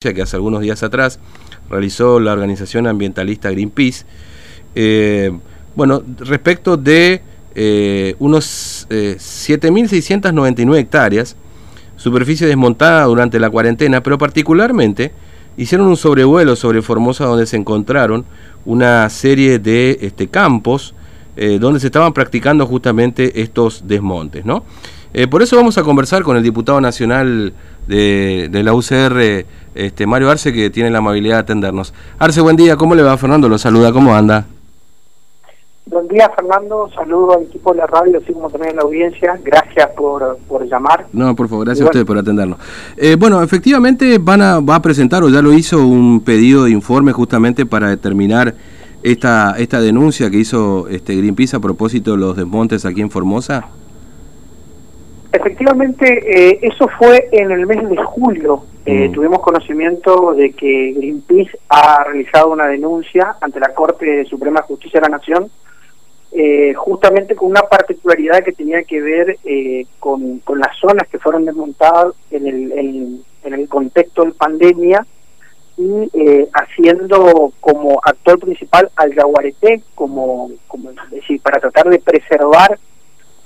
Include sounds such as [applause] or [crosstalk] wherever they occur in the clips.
que hace algunos días atrás realizó la organización ambientalista Greenpeace. Eh, bueno, respecto de eh, unos 7.699 eh, hectáreas, superficie desmontada durante la cuarentena, pero particularmente hicieron un sobrevuelo sobre Formosa donde se encontraron una serie de este, campos donde se estaban practicando justamente estos desmontes, ¿no? Por eso vamos a conversar con el diputado nacional de, de la UCR, este, Mario Arce, que tiene la amabilidad de atendernos. Arce, buen día, ¿cómo le va Fernando? Lo saluda, ¿cómo anda? Buen día, Fernando. Saludo al equipo de la radio, así como también a la audiencia. Gracias por, por llamar. No, por favor, gracias a ustedes por atendernos. Eh, bueno, efectivamente van a, va a presentar, o ya lo hizo, un pedido de informe justamente para determinar esta, esta denuncia que hizo este Greenpeace a propósito de los desmontes aquí en Formosa. Efectivamente, eh, eso fue en el mes de julio. Eh, mm. Tuvimos conocimiento de que Greenpeace ha realizado una denuncia ante la Corte Suprema de Justicia de la Nación, eh, justamente con una particularidad que tenía que ver con, con, las zonas que fueron desmontadas en el, en, el contexto de pandemia y haciendo como actor principal al yaguareté, como, como decir, para tratar de preservar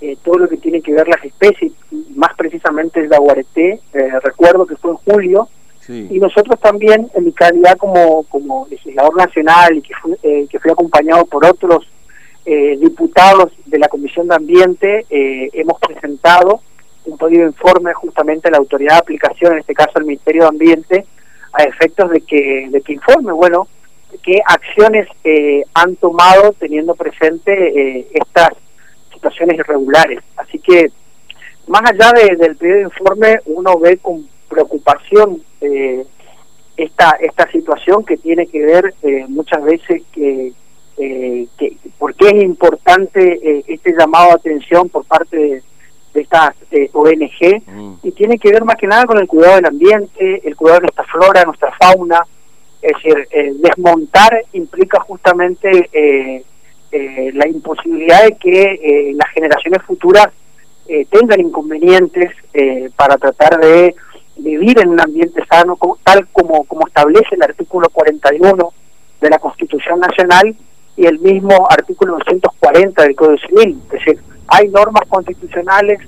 eh, todo lo que tiene que ver las especies, más precisamente el jaguareté, eh, recuerdo que fue en julio, y nosotros también, en mi calidad como, como legislador nacional y que, fui, eh, que fui acompañado por otros diputados de la Comisión de Ambiente, hemos presentado un pedido de informe justamente a la autoridad de aplicación, en este caso al Ministerio de Ambiente, a efectos de que, de que informe, bueno, qué acciones han tomado teniendo presente estas situaciones irregulares. Así que, más allá del pedido de informe, uno ve con preocupación eh, esta, esta situación que tiene que ver eh, muchas veces que, eh, que por qué es importante eh, este llamado a atención por parte de, estas ONG mm. y tiene que ver más que nada con el cuidado del ambiente, el cuidado de nuestra flora, nuestra fauna. Es decir, desmontar implica justamente eh, la imposibilidad de que eh, las generaciones futuras eh, tengan inconvenientes para tratar de vivir en un ambiente sano, tal como, como establece el artículo 41 de la Constitución Nacional y el mismo artículo 240 del Código Civil. Es decir, hay normas constitucionales,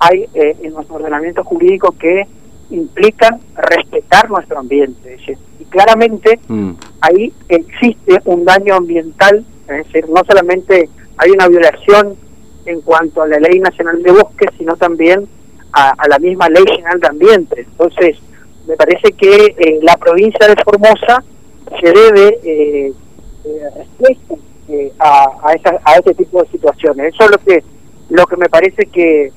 hay en nuestro ordenamiento jurídico que implican respetar nuestro ambiente. y claramente mm. ahí existe un daño ambiental es decir, no solamente hay una violación en cuanto a la Ley Nacional de Bosques, sino también a, la misma Ley General de Ambiente. Entonces, me parece que eh, la provincia de Formosa se debe eh, eh, a, a, a este tipo de situaciones. Eso es lo que, lo que me parece que,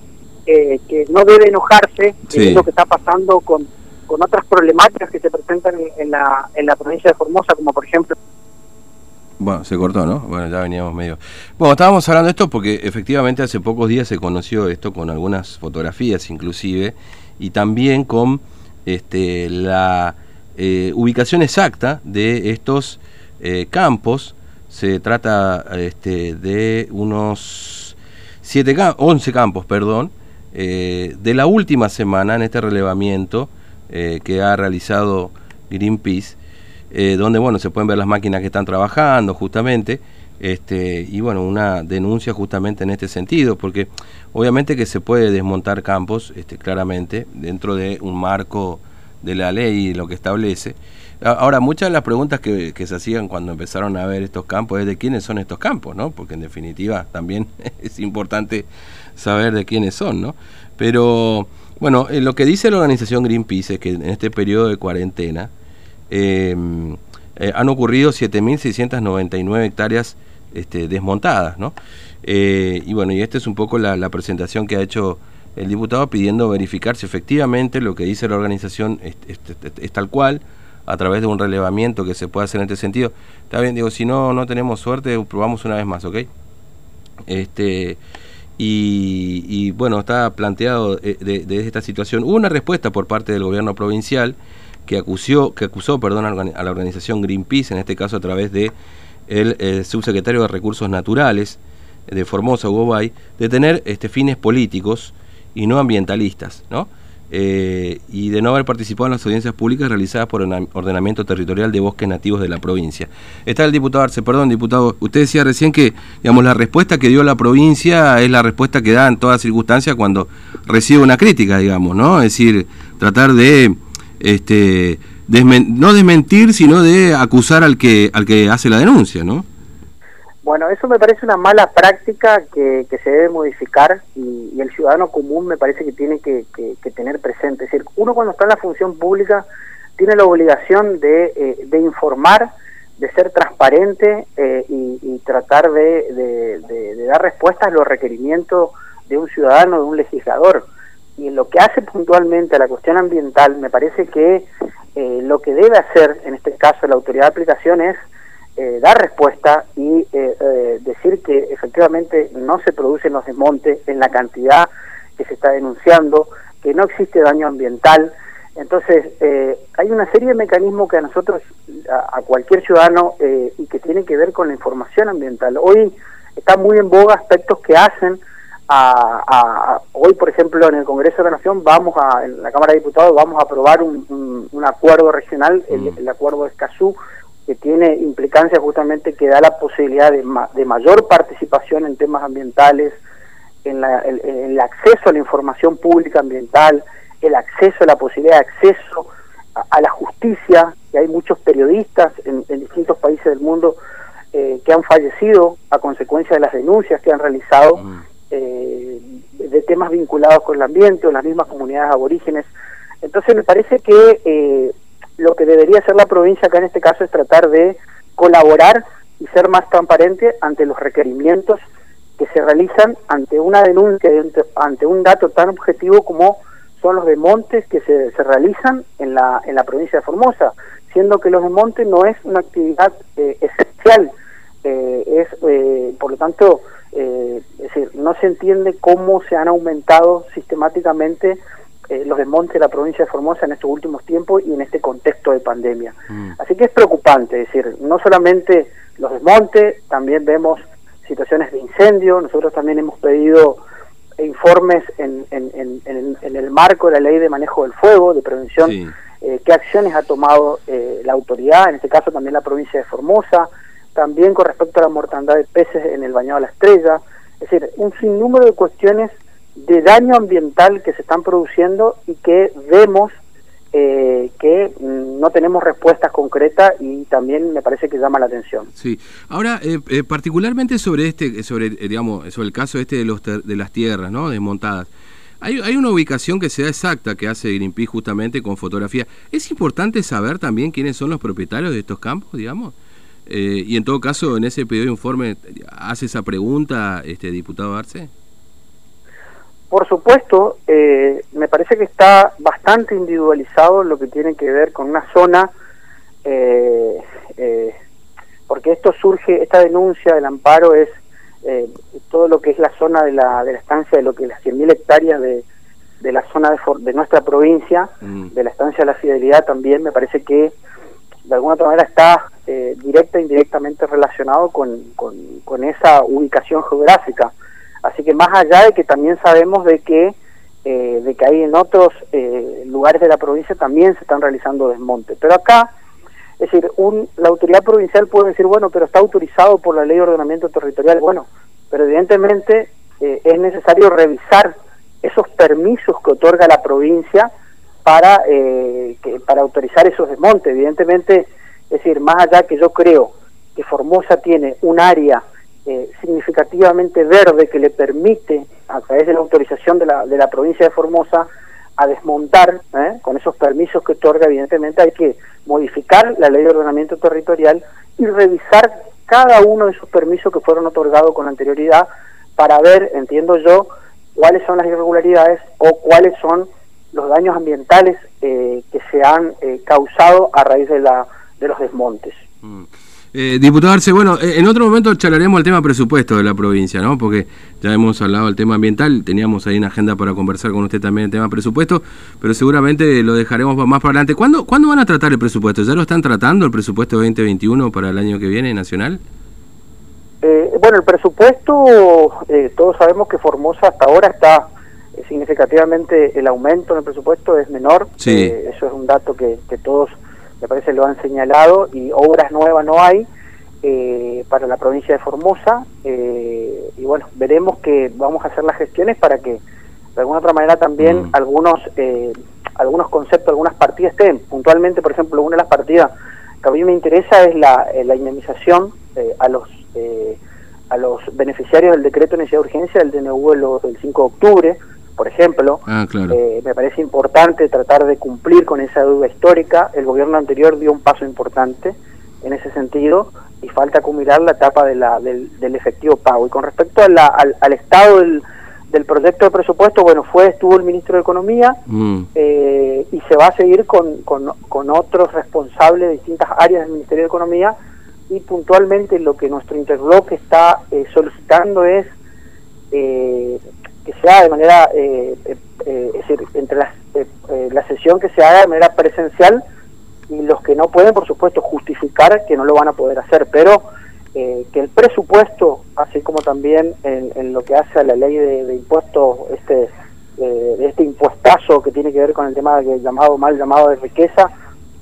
que no debe enojarse sí. lo que está pasando con, con otras problemáticas que se presentan en la, en la provincia de Formosa, como por ejemplo bueno, se cortó, ¿no? Bueno, ya veníamos medio. Bueno, estábamos hablando de esto porque efectivamente hace pocos días se conoció esto con algunas fotografías inclusive y también con este, la eh, ubicación exacta de estos eh, campos. Se trata este, de unos siete 11 campos, perdón, eh, de la última semana en este relevamiento que ha realizado Greenpeace eh, donde bueno se pueden ver las máquinas que están trabajando justamente este, y bueno una denuncia justamente en este sentido porque obviamente que se puede desmontar campos este, claramente dentro de un marco de la ley y lo que establece. Ahora muchas de las preguntas que, se hacían cuando empezaron a ver estos campos es de quiénes son estos campos no porque en definitiva también [laughs] es importante saber de quiénes son no pero bueno eh, lo que dice la organización Greenpeace es que en este periodo de cuarentena Em, eh, han ocurrido 7.699 hectáreas este, desmontadas, ¿no? Eh, y bueno, y esta es un poco la, presentación que ha hecho el diputado pidiendo verificar si efectivamente lo que dice la organización es, tal cual, a través de un relevamiento que se puede hacer en este sentido. Está bien, digo, si no, no tenemos suerte, probamos una vez más, ¿ok? Este, y, bueno, está planteado eh, de, esta situación. Hubo una respuesta por parte del gobierno provincial que acusó, que acusó perdón, a la organización Greenpeace, en este caso a través de el, eh, subsecretario de Recursos Naturales de Formosa, Hugo Bay, de tener este, fines políticos y no ambientalistas. ¿no? eh, y de no haber participado en las audiencias públicas realizadas por el ordenamiento territorial de bosques nativos de la provincia. Está el diputado Arce, perdón, diputado, usted decía recién que digamos, la respuesta que dio la provincia es la respuesta que da en todas circunstancias cuando recibe una crítica, digamos, ¿no? Es decir, tratar de, este, no desmentir, sino de acusar al que, al que hace la denuncia, ¿no? Bueno, eso me parece una mala práctica que, se debe modificar y, el ciudadano común me parece que tiene que, tener presente. Es decir, uno cuando está en la función pública tiene la obligación de, eh, informar, de ser transparente eh, y, tratar de, dar respuestas a los requerimientos de un ciudadano, de un legislador. Y en lo que hace puntualmente a la cuestión ambiental, me parece que eh, lo que debe hacer, en este caso la autoridad de aplicación, es eh, dar respuesta y eh, decir que efectivamente no se producen los desmontes en la cantidad que se está denunciando, que no existe daño ambiental. Entonces, hay una serie de mecanismos que a nosotros, a, cualquier ciudadano, y que tiene que ver con la información ambiental. Hoy está muy en boga aspectos que hacen a, hoy, por ejemplo, en el Congreso de la Nación, vamos a, en la Cámara de Diputados, vamos a aprobar un, un, acuerdo regional, el, mm. el acuerdo de Escazú, que tiene implicancia justamente que da la posibilidad de, de mayor participación en temas ambientales, en, el, acceso a la información pública ambiental, el acceso a la posibilidad de acceso a, la justicia, que hay muchos periodistas en, distintos países del mundo eh, que han fallecido a consecuencia de las denuncias que han realizado mm. Eh, de temas vinculados con el ambiente o las mismas comunidades aborígenes. Entonces me parece que eh, lo que debería hacer la provincia acá en este caso es tratar de colaborar y ser más transparente ante los requerimientos que se realizan ante una denuncia, ante un dato tan objetivo como son los desmontes que se, se realizan en la, en la provincia de Formosa, siendo que los desmontes no es una actividad eh, esencial, eh, es eh, por lo tanto, es decir, no se entiende cómo se han aumentado sistemáticamente eh, los desmontes de la provincia de Formosa en estos últimos tiempos y en este contexto de pandemia. Mm. Así que es preocupante, es decir, no solamente los desmontes, también vemos situaciones de incendio, nosotros también hemos pedido informes en, el marco de la ley de manejo del fuego, de prevención, eh, qué acciones ha tomado eh, la autoridad, en este caso también la provincia de Formosa, también con respecto a la mortandad de peces en el bañado de la estrella, es decir, un sinnúmero de cuestiones de daño ambiental que se están produciendo y que vemos eh, que mm, no tenemos respuestas concretas y también me parece que llama la atención. Sí. Ahora, eh, eh, particularmente sobre este, sobre digamos, sobre el caso este de los de las tierras, ¿no? Desmontadas. Hay, hay una ubicación que sea exacta que hace Greenpeace justamente con fotografía. Es importante saber también quiénes son los propietarios de estos campos, digamos. Y en todo caso, en ese pedido de informe, ¿hace esa pregunta, este diputado Arce? Por supuesto, eh, me parece que está bastante individualizado lo que tiene que ver con una zona, eh, eh, porque esto surge, esta denuncia del amparo es todo lo que es la zona de la, de la estancia de lo que las 100.000 hectáreas de, de la zona de, de nuestra provincia, mm. de la estancia de la fidelidad también, me parece que de alguna otra manera está directa e indirectamente relacionado con, con, esa ubicación geográfica. Así que más allá de que también sabemos de que, eh, de que hay en otros eh, lugares de la provincia también se están realizando desmontes. Pero acá, es decir, un, la autoridad provincial puede decir, bueno, pero está autorizado por la ley de ordenamiento territorial. Bueno, pero evidentemente eh, es necesario revisar esos permisos que otorga la provincia para, que, para autorizar esos desmontes. Evidentemente, es decir, más allá que yo creo que Formosa tiene un área eh, significativamente verde que le permite, a través de la autorización de la, de la provincia de Formosa, a desmontar, ¿eh? con esos permisos que otorga, evidentemente hay que modificar la ley de ordenamiento territorial y revisar cada uno de esos permisos que fueron otorgados con anterioridad para ver, entiendo yo, cuáles son las irregularidades o cuáles son los daños ambientales eh, que se han causado a raíz de, la, de los desmontes. Mm. Eh, diputado Arce, bueno, eh, en otro momento charlaremos el tema presupuesto de la provincia, ¿no? Porque ya hemos hablado del tema ambiental, teníamos ahí una agenda para conversar con usted también el tema presupuesto, pero seguramente lo dejaremos más para adelante. ¿Cuándo, ¿Cuándo van a tratar el presupuesto? ¿Ya lo están tratando el presupuesto 2021 para el año que viene nacional? Eh, bueno, el presupuesto, todos sabemos que Formosa hasta ahora está significativamente el aumento en el presupuesto es menor. Sí. eso es un dato que, que todos, me parece, lo han señalado y obras nuevas no hay. para la provincia de Formosa y bueno, veremos que vamos a hacer las gestiones para que de alguna otra manera también mm. algunos eh, algunos conceptos, algunas partidas estén. Puntualmente, por ejemplo, una de las partidas que a mí me interesa es la, eh, la indemnización eh, a los a los beneficiarios del decreto de necesidad de urgencia del DNU del 5 de octubre, por ejemplo. Ah, me parece importante tratar de cumplir con esa deuda histórica. El gobierno anterior dio un paso importante en ese sentido y falta acumular la etapa de la, del, del efectivo pago. Y con respecto a la, al, al estado del del proyecto de presupuesto, bueno, fue, estuvo el ministro de Economía mm. eh, y se va a seguir con, con, otros responsables de distintas áreas del Ministerio de Economía y puntualmente lo que nuestro interbloque está eh, solicitando es eh, que sea de manera, es decir, entre las, la sesión que se haga de manera presencial y los que no pueden, por supuesto, justificar que no lo van a poder hacer, pero eh, que el presupuesto, así como también en, lo que hace a la ley de, impuestos, este, eh, de este impuestazo que tiene que ver con el tema de, llamado mal llamado de riqueza,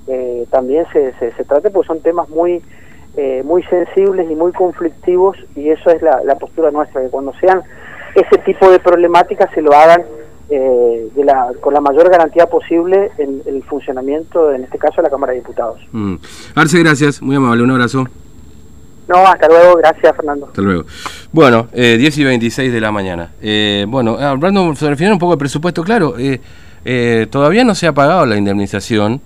eh, también se, se, trate, porque son temas muy muy sensibles y muy conflictivos y eso es la, postura nuestra, que cuando sean ese tipo de problemáticas se lo hagan de la, con la mayor garantía posible en el funcionamiento, en este caso, de la Cámara de Diputados. Mm. Arce, gracias, muy amable, un abrazo. No, hasta luego, gracias Fernando. Hasta luego. Bueno, eh, 10 y 26 de la mañana. Eh, bueno, hablando sobre el final un poco del presupuesto, claro, eh, eh, todavía no se ha pagado la indemnización,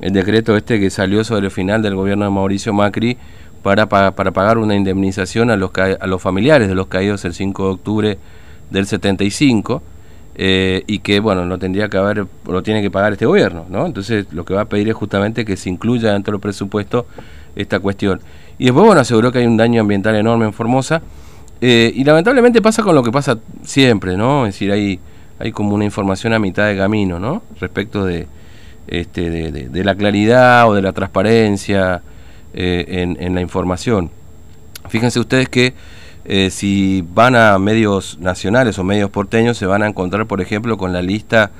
el decreto este que salió sobre el final del gobierno de Mauricio Macri para, pagar una indemnización a los, a los familiares de los caídos el 5 de octubre del 75. y que bueno lo tendría que haber lo tiene que pagar este gobierno no entonces lo que va a pedir es justamente que se incluya dentro del presupuesto esta cuestión y después, bueno, aseguró que hay un daño ambiental enorme en Formosa. Eh, y lamentablemente pasa con lo que pasa siempre, ¿no? Es decir, hay, hay como una información a mitad de camino, ¿no? Respecto de, este, de, la claridad o de la transparencia eh, en, en, la información. Fíjense ustedes que eh, si van a medios nacionales o medios porteños, se van a encontrar, por ejemplo, con la lista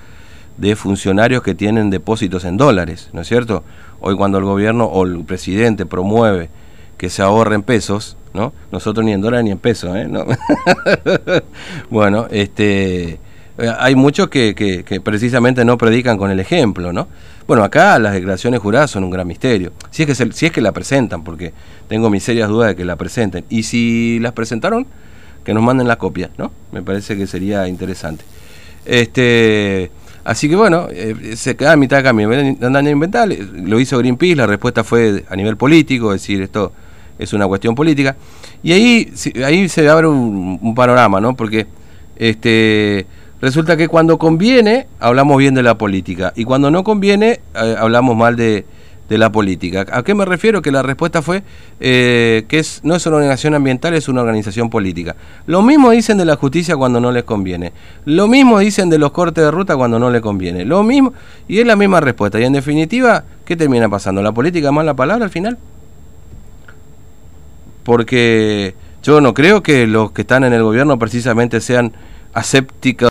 de funcionarios que tienen depósitos en dólares, ¿no es cierto? Hoy cuando el gobierno o el presidente promueve que se ahorren pesos, ¿no? Nosotros ni en dólares ni en pesos, ¿eh? [laughs] bueno, este, hay muchos que, precisamente no predican con el ejemplo, ¿no? Bueno, acá las declaraciones juradas son un gran misterio. Si es que, si es que la presentan, porque tengo mis serias dudas de que la presenten. Y si las presentaron, que nos manden la copia, ¿no? Me parece que sería interesante. Este, así que bueno, eh, se queda a mitad de cambio. Andan a inventar, lo hizo Greenpeace, la respuesta fue a nivel político, es decir, esto es una cuestión política. Y ahí, ahí se abre un, panorama, ¿no? Porque este, resulta que cuando conviene hablamos bien de la política y cuando no conviene eh, hablamos mal de, la política. ¿A qué me refiero? Que la respuesta fue eh, que es, no es una organización ambiental, es una organización política. Lo mismo dicen de la justicia cuando no les conviene. Lo mismo dicen de los cortes de ruta cuando no les conviene. Lo mismo, y es la misma respuesta. Y en definitiva, ¿qué termina pasando? ¿La política más la palabra al final? porque yo no creo que los que están en el gobierno precisamente sean asépticos